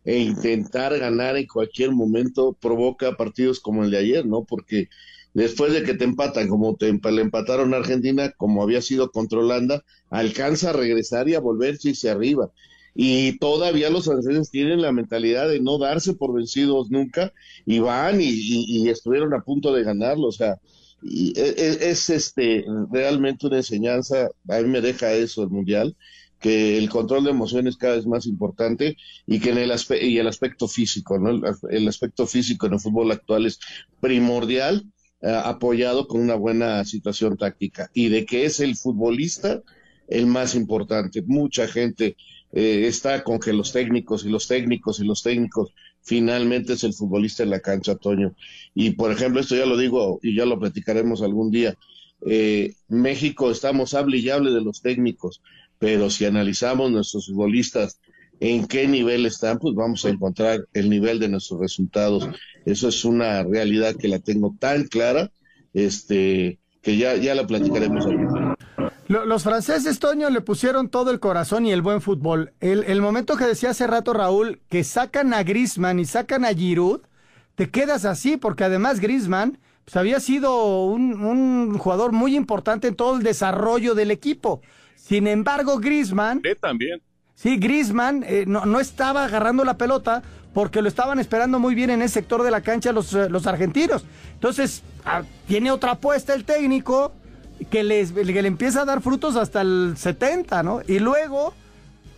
e intentar ganar en cualquier momento provoca partidos como el de ayer, ¿no? Porque después de que te empatan, como te le empataron a Argentina, como había sido contra Holanda, alcanza a regresar y a volverse hacia arriba. Y todavía los franceses tienen la mentalidad de no darse por vencidos nunca y van y, estuvieron a punto de ganarlo. O sea, y e, e, es, este realmente una enseñanza, a mí me deja eso el mundial, que el control de emociones cada vez más importante y que en el y el aspecto físico, ¿no? El, aspecto físico en el fútbol actual es primordial, eh, apoyado con una buena situación táctica y de que es el futbolista el más importante. Mucha gente eh, está con que los técnicos y los técnicos y los técnicos finalmente es el futbolista en la cancha, Toño. Y por ejemplo, esto ya lo digo y ya lo platicaremos algún día. Eh, México estamos hable y hable de los técnicos, pero si analizamos nuestros futbolistas en qué nivel están, pues vamos a encontrar el nivel de nuestros resultados. Eso es una realidad que la tengo tan clara, este, que ya, ya la platicaremos día. Los franceses, Toño, le pusieron todo el corazón y el buen fútbol. El, momento que decía hace rato Raúl, que sacan a Grisman y sacan a Giroud, te quedas así, porque además Grisman pues, había sido un, jugador muy importante en todo el desarrollo del equipo. Sin embargo, Grisman... Sí, también. Sí, Grisman eh, no, no, estaba agarrando la pelota porque lo estaban esperando muy bien en ese sector de la cancha los, eh, los argentinos. Entonces, ah, tiene otra apuesta el técnico que, les, que le empieza a dar frutos hasta el 70, ¿no? Y luego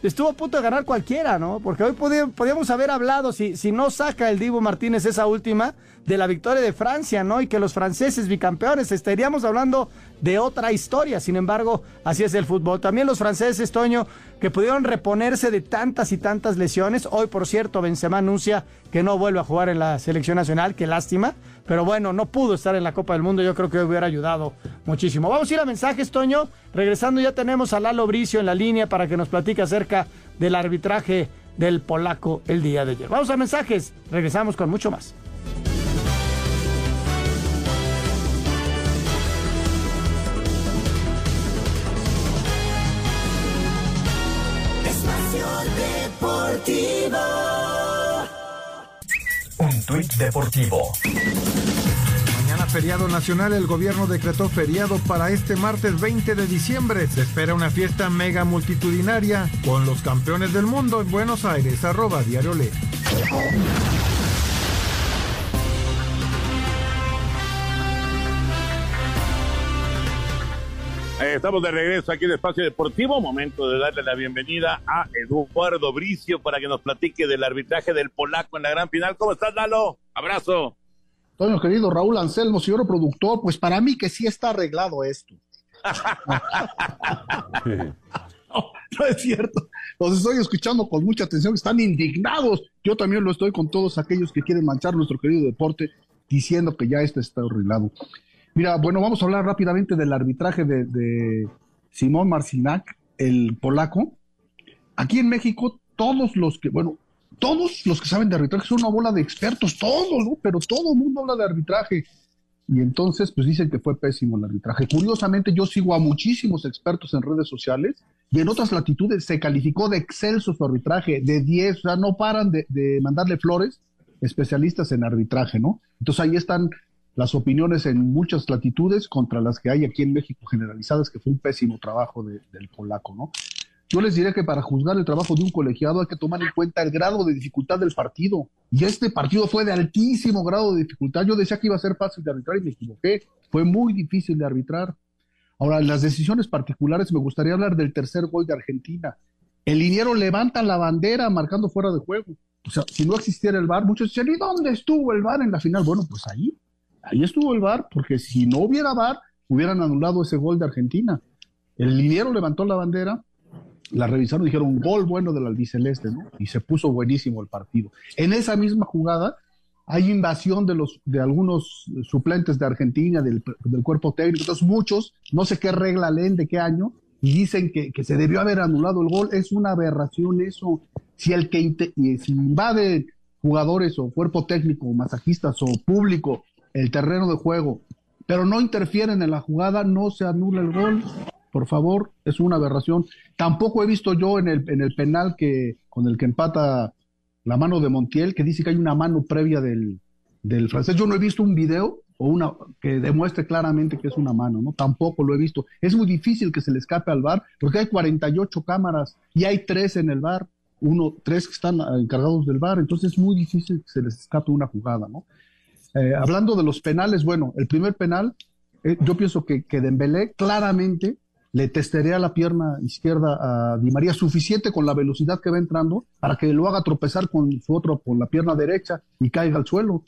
estuvo a punto de ganar cualquiera, ¿no? Porque hoy podíamos haber hablado, si, si no saca el Divo Martínez esa última, de la victoria de Francia, ¿no? Y que los franceses bicampeones, estaríamos hablando de otra historia. Sin embargo, así es el fútbol. También los franceses, Toño, que pudieron reponerse de tantas y tantas lesiones. Hoy, por cierto, Benzema anuncia que no vuelve a jugar en la selección nacional, qué lástima. Pero bueno, no pudo estar en la Copa del Mundo, yo creo que hubiera ayudado muchísimo. Vamos a ir a mensajes, Toño. Regresando ya tenemos a Lalo Bricio en la línea para que nos platique acerca del arbitraje del polaco el día de ayer. Vamos a mensajes, regresamos con mucho más. Un tuit deportivo. Mañana feriado nacional, el gobierno decretó feriado para este martes 20 de diciembre. Se espera una fiesta mega multitudinaria con los campeones del mundo en Buenos Aires. Arroba Diario Le. Estamos de regreso aquí en Espacio Deportivo. Momento de darle la bienvenida a Eduardo Bricio para que nos platique del arbitraje del polaco en la gran final. ¿Cómo estás, Lalo? Abrazo. Toño, querido Raúl Anselmo, señor productor, pues para mí que sí está arreglado esto. no, es cierto. Los estoy escuchando con mucha atención, están indignados. Yo también lo estoy con todos aquellos que quieren manchar nuestro querido deporte diciendo que ya esto está arreglado. Mira, bueno, vamos a hablar rápidamente del arbitraje de, Simón Marcinac, el polaco. Aquí en México, todos los que, bueno, todos los que saben de arbitraje son una bola de expertos, todos, ¿no? Pero todo el mundo habla de arbitraje. Y entonces, pues dicen que fue pésimo el arbitraje. Curiosamente, yo sigo a muchísimos expertos en redes sociales y en otras latitudes se calificó de excelso su arbitraje, de 10, o sea, no paran de, de mandarle flores especialistas en arbitraje, ¿no? Entonces ahí están las opiniones en muchas latitudes contra las que hay aquí en México generalizadas, que fue un pésimo trabajo del polaco, ¿no? Yo les diré que para juzgar el trabajo de un colegiado hay que tomar en cuenta el grado de dificultad del partido. Y este partido fue de altísimo grado de dificultad. Yo decía que iba a ser fácil de arbitrar y me equivoqué. Fue muy difícil de arbitrar. Ahora, en las decisiones particulares me gustaría hablar del tercer gol de Argentina. El liniero levanta la bandera marcando fuera de juego. O sea, si no existiera el VAR, muchos dicen, ¿y dónde estuvo el VAR en la final? Bueno, pues ahí, Ahí estuvo el VAR, porque si no hubiera VAR, hubieran anulado ese gol de Argentina. El liniero levantó la bandera, la revisaron y dijeron, gol bueno del albiceleste, ¿no? Y se puso buenísimo el partido. En esa misma jugada hay invasión de, los, de algunos suplentes de Argentina, del, cuerpo técnico, entonces muchos, no sé qué regla leen, de qué año, y dicen que, se debió haber anulado el gol. Es una aberración eso. Si el que si invade jugadores o cuerpo técnico, masajistas o público el terreno de juego, pero no interfieren en la jugada, no se anula el gol. Por favor, es una aberración. Tampoco he visto yo en el, en el penal que con el que empata la mano de Montiel, que dice que hay una mano previa del, del francés. Yo no he visto un video o una que demuestre claramente que es una mano, ¿no? Tampoco lo he visto. Es muy difícil que se le escape al bar porque hay 48 cámaras y hay tres en el bar, uno, tres que están encargados del bar, entonces es muy difícil que se les escape una jugada, ¿no? Eh, hablando de los penales, bueno, el primer penal, eh, yo pienso que, que Dembélé claramente le testerea la pierna izquierda a Di María suficiente con la velocidad que va entrando para que lo haga tropezar con su otro, con la pierna derecha y caiga al suelo.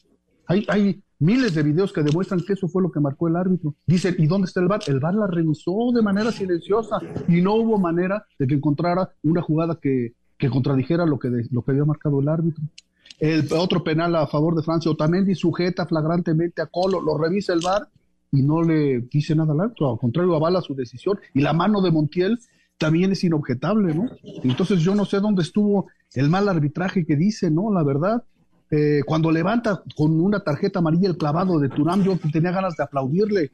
Hay, hay miles de videos que demuestran que eso fue lo que marcó el árbitro. Dicen, ¿y dónde está el VAR? El VAR la revisó de manera silenciosa y no hubo manera de que encontrara una jugada que, que contradijera lo que, lo que había marcado el árbitro. El otro penal a favor de Francia, Otamendi sujeta flagrantemente a Colo, lo revisa el VAR y no le dice nada al árbitro, al contrario, avala su decisión. Y la mano de Montiel también es inobjetable, ¿no? Entonces yo no sé dónde estuvo el mal arbitraje que dice, ¿no? La verdad, eh, cuando levanta con una tarjeta amarilla el clavado de Turán, yo tenía ganas de aplaudirle.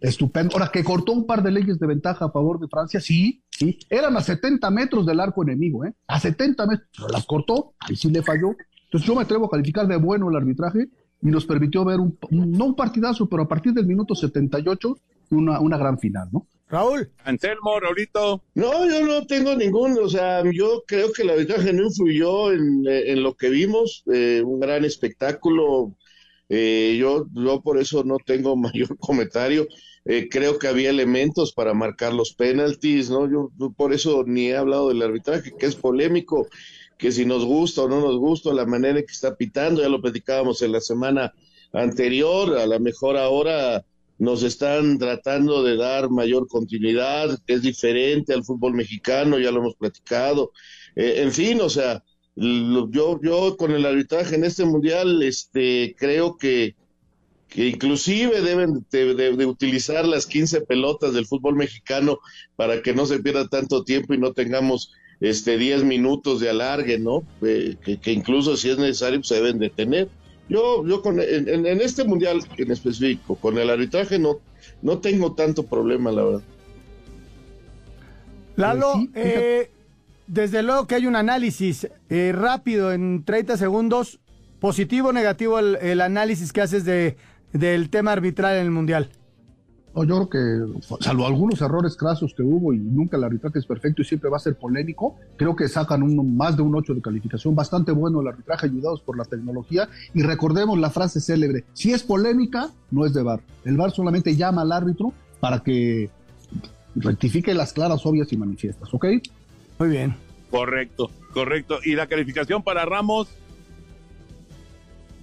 Estupendo. Ahora, que cortó un par de leyes de ventaja a favor de Francia, sí, sí. Eran a 70 metros del arco enemigo, ¿eh? A 70 metros. Pero las cortó, ahí sí le falló. Entonces yo me atrevo a calificar de bueno el arbitraje y nos permitió ver un, no un partidazo, pero a partir del minuto 78, una, una gran final, ¿no? Raúl. Anselmo, Raulito. No, yo no tengo ningún, o sea, yo creo que la arbitraje no influyó en, en lo que vimos, eh, un gran espectáculo. Eh, yo, yo por eso no tengo mayor comentario. Eh, creo que había elementos para marcar los penaltis, ¿no? Yo, yo por eso ni he hablado del arbitraje, que es polémico, que si nos gusta o no nos gusta la manera en que está pitando, ya lo platicábamos en la semana anterior, a lo mejor ahora nos están tratando de dar mayor continuidad, es diferente al fútbol mexicano, ya lo hemos platicado. Eh, en fin, o sea, yo, yo con el arbitraje en este mundial, este, creo que, que inclusive deben de, de, de, utilizar las 15 pelotas del fútbol mexicano para que no se pierda tanto tiempo y no tengamos este 10 minutos de alargue, ¿no? Eh, que, que, incluso si es necesario pues, se deben detener. Yo, yo con, en, en, este mundial en específico, con el arbitraje no, no tengo tanto problema, la verdad. Lalo, pues sí, eh, desde luego que hay un análisis eh, rápido en 30 segundos, positivo o negativo el, el, análisis que haces de, del tema arbitral en el mundial. No, yo creo que, salvo algunos errores crasos que hubo y nunca el arbitraje es perfecto y siempre va a ser polémico, creo que sacan un, más de un 8 de calificación. Bastante bueno el arbitraje, ayudados por la tecnología. Y recordemos la frase célebre: si es polémica, no es de VAR. El VAR solamente llama al árbitro para que rectifique las claras, obvias y manifiestas, ¿ok? Muy bien. Correcto, correcto. ¿Y la calificación para Ramos?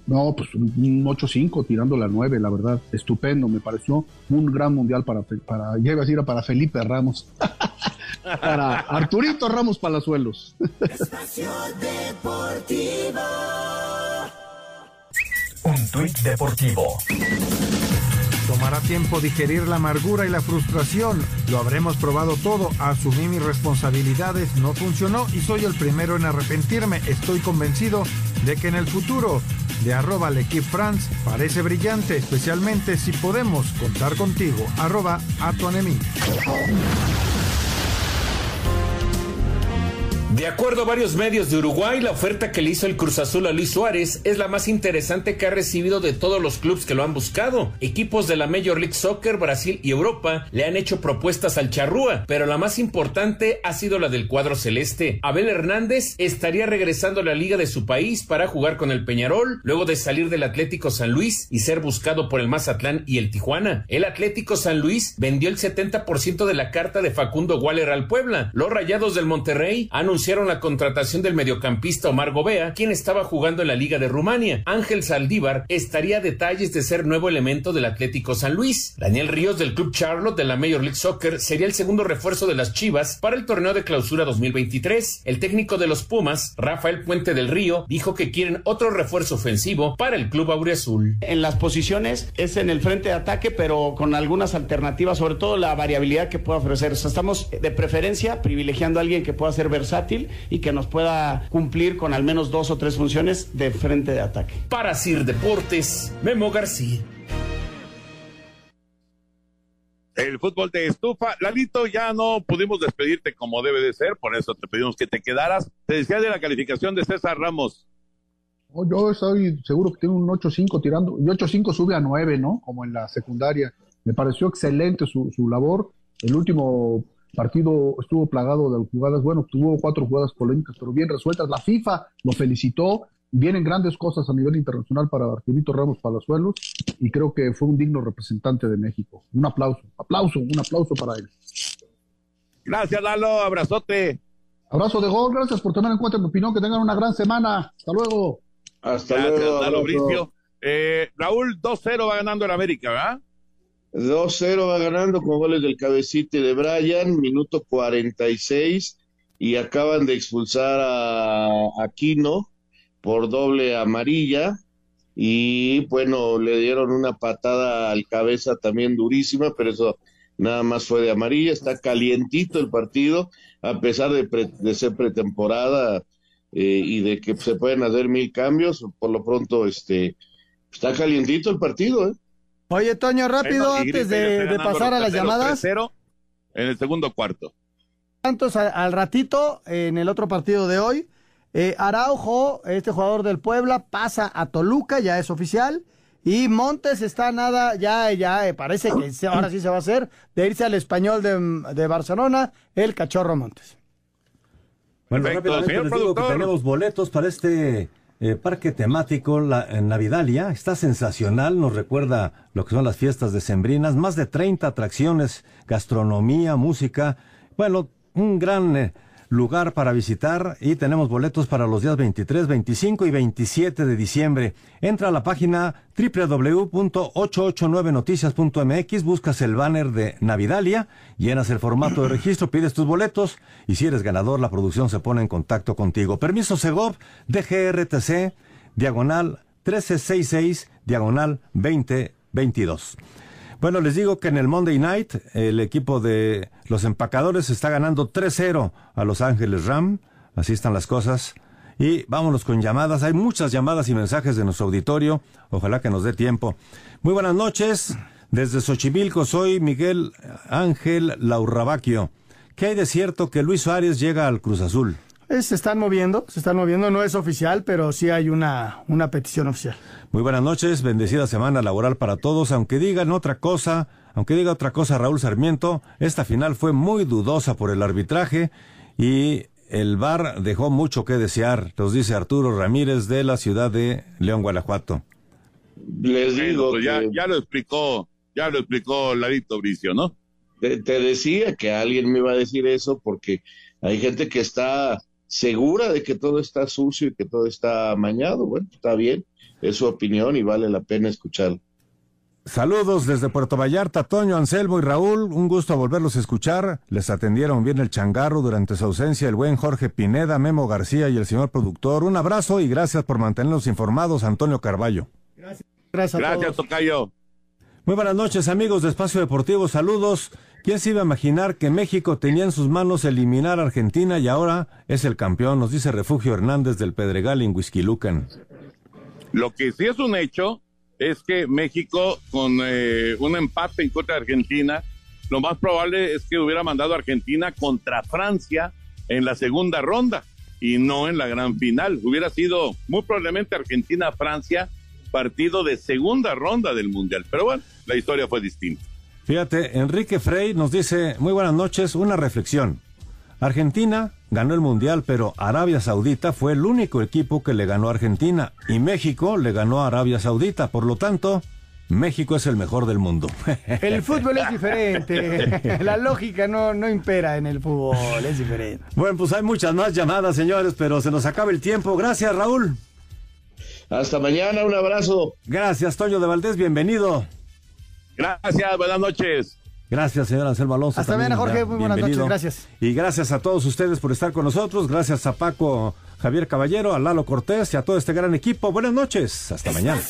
No, pues un 8-5 tirando la 9, la verdad. Estupendo, me pareció un gran mundial para, para ya iba a decir para Felipe Ramos. para Arturito Ramos Palazuelos. Espacio Deportivo. Un tuit deportivo. Tomará tiempo digerir la amargura y la frustración. Lo habremos probado todo. Asumí mis responsabilidades, no funcionó y soy el primero en arrepentirme. Estoy convencido de que en el futuro de arroba France parece brillante, especialmente si podemos contar contigo. Arroba a De acuerdo a varios medios de Uruguay, la oferta que le hizo el Cruz Azul a Luis Suárez es la más interesante que ha recibido de todos los clubes que lo han buscado. Equipos de la Major League Soccer, Brasil y Europa le han hecho propuestas al Charrúa, pero la más importante ha sido la del cuadro celeste. Abel Hernández estaría regresando a la liga de su país para jugar con el Peñarol, luego de salir del Atlético San Luis y ser buscado por el Mazatlán y el Tijuana. El Atlético San Luis vendió el 70% de la carta de Facundo Waller al Puebla. Los Rayados del Monterrey anunciaron la contratación del mediocampista Omar Gobea, quien estaba jugando en la Liga de Rumania. Ángel Saldívar estaría a detalles de ser nuevo elemento del Atlético San Luis. Daniel Ríos del Club Charlotte de la Major League Soccer sería el segundo refuerzo de las Chivas para el torneo de clausura 2023. El técnico de los Pumas, Rafael Puente del Río, dijo que quieren otro refuerzo ofensivo para el Club Auriazul. En las posiciones es en el frente de ataque, pero con algunas alternativas, sobre todo la variabilidad que pueda ofrecer. O sea, estamos de preferencia privilegiando a alguien que pueda ser versátil y que nos pueda cumplir con al menos dos o tres funciones de frente de ataque. Para Sir Deportes, Memo García. El fútbol te estufa. Lalito, ya no pudimos despedirte como debe de ser, por eso te pedimos que te quedaras. Te decía de la calificación de César Ramos. Oh, yo estoy seguro que tiene un 8-5 tirando, y 8-5 sube a 9, ¿no? Como en la secundaria. Me pareció excelente su, su labor. El último partido estuvo plagado de jugadas, bueno, tuvo cuatro jugadas polémicas, pero bien resueltas. La FIFA lo felicitó, vienen grandes cosas a nivel internacional para Arturito Ramos Palazuelos y creo que fue un digno representante de México. Un aplauso, aplauso, un aplauso para él. Gracias, Lalo, abrazote. Abrazo de gol, gracias por tener en cuenta mi opinión, que tengan una gran semana. Hasta luego. Hasta Gracias, luego. Lalo. Bricio. Eh, Raúl, 2-0 va ganando el América, ¿verdad? 2-0 va ganando con goles del cabecite de Brian, minuto 46, y acaban de expulsar a Aquino por doble amarilla, y bueno, le dieron una patada al cabeza también durísima, pero eso nada más fue de amarilla, está calientito el partido, a pesar de, pre- de ser pretemporada eh, y de que se pueden hacer mil cambios, por lo pronto este está calientito el partido, ¿eh? Oye, Toño, rápido, Bueno, antes de, pasar a las llamadas. 3-0 en el segundo cuarto. Santos al ratito, en el otro partido de hoy. Eh, Araujo, este jugador del Puebla, pasa a Toluca, ya es oficial. Y Montes está nada, ya, ya eh, parece que se- ahora sí se va a hacer, de irse al español de, de Barcelona, el cachorro Montes. Bueno, Perfecto, rápidamente señor les digo que tenemos boletos para este eh, parque temático la, en Navidalia. Está sensacional, nos recuerda lo que son las fiestas decembrinas. Más de 30 atracciones, gastronomía, música. Bueno, un gran eh, lugar para visitar y tenemos boletos para los días 23, 25 y 27 de diciembre. Entra a la página www.889noticias.mx, buscas el banner de Navidalia, llenas el formato de registro, pides tus boletos y si eres ganador la producción se pone en contacto contigo. Permiso Segov, DGRTC, diagonal 1366, diagonal 2022. Bueno, les digo que en el Monday Night el equipo de los empacadores está ganando 3-0 a Los Ángeles Ram. Así están las cosas. Y vámonos con llamadas. Hay muchas llamadas y mensajes de nuestro auditorio. Ojalá que nos dé tiempo. Muy buenas noches. Desde Xochimilco soy Miguel Ángel Laurrabaquio. ¿Qué hay de cierto que Luis Suárez llega al Cruz Azul? Eh, se están moviendo, se están moviendo, no es oficial, pero sí hay una, una petición oficial. Muy buenas noches, bendecida semana laboral para todos. Aunque digan otra cosa, aunque diga otra cosa Raúl Sarmiento, esta final fue muy dudosa por el arbitraje y el VAR dejó mucho que desear, nos dice Arturo Ramírez de la ciudad de León, Guanajuato. Les digo pues ya, que- ya lo explicó, ya lo explicó Larito Bricio, ¿no? Te, te decía que alguien me iba a decir eso porque hay gente que está segura de que todo está sucio y que todo está amañado. Bueno, está bien, es su opinión y vale la pena escucharlo. Saludos desde Puerto Vallarta, Toño, Anselmo y Raúl. Un gusto volverlos a escuchar. Les atendieron bien el changarro durante su ausencia el buen Jorge Pineda, Memo García y el señor productor. Un abrazo y gracias por mantenernos informados, Antonio Carballo. Gracias a Gracias, todos. Tocayo. Muy buenas noches, amigos de Espacio Deportivo. Saludos. ¿Quién se iba a imaginar que México tenía en sus manos eliminar a Argentina y ahora es el campeón? Nos dice Refugio Hernández del Pedregal en Huizquilucan. Lo que sí es un hecho es que México, con eh, un empate en contra de Argentina, lo más probable es que hubiera mandado a Argentina contra Francia en la segunda ronda y no en la gran final. Hubiera sido muy probablemente Argentina-Francia, partido de segunda ronda del Mundial. Pero bueno, la historia fue distinta. Fíjate, Enrique Frey nos dice, muy buenas noches, una reflexión. Argentina ganó el Mundial, pero Arabia Saudita fue el único equipo que le ganó a Argentina y México le ganó a Arabia Saudita. Por lo tanto, México es el mejor del mundo. El fútbol es diferente. La lógica no, no impera en el fútbol, es diferente. Bueno, pues hay muchas más llamadas, señores, pero se nos acaba el tiempo. Gracias, Raúl. Hasta mañana, un abrazo. Gracias, Toño de Valdés, bienvenido. Gracias, buenas noches. Gracias, señor Anselmo Alonso. Hasta mañana, Jorge. ya, Muy buenas bienvenido. noches. Gracias. Y gracias a todos ustedes por estar con nosotros. Gracias a Paco Javier Caballero, a Lalo Cortés y a todo este gran equipo. Buenas noches. Hasta mañana.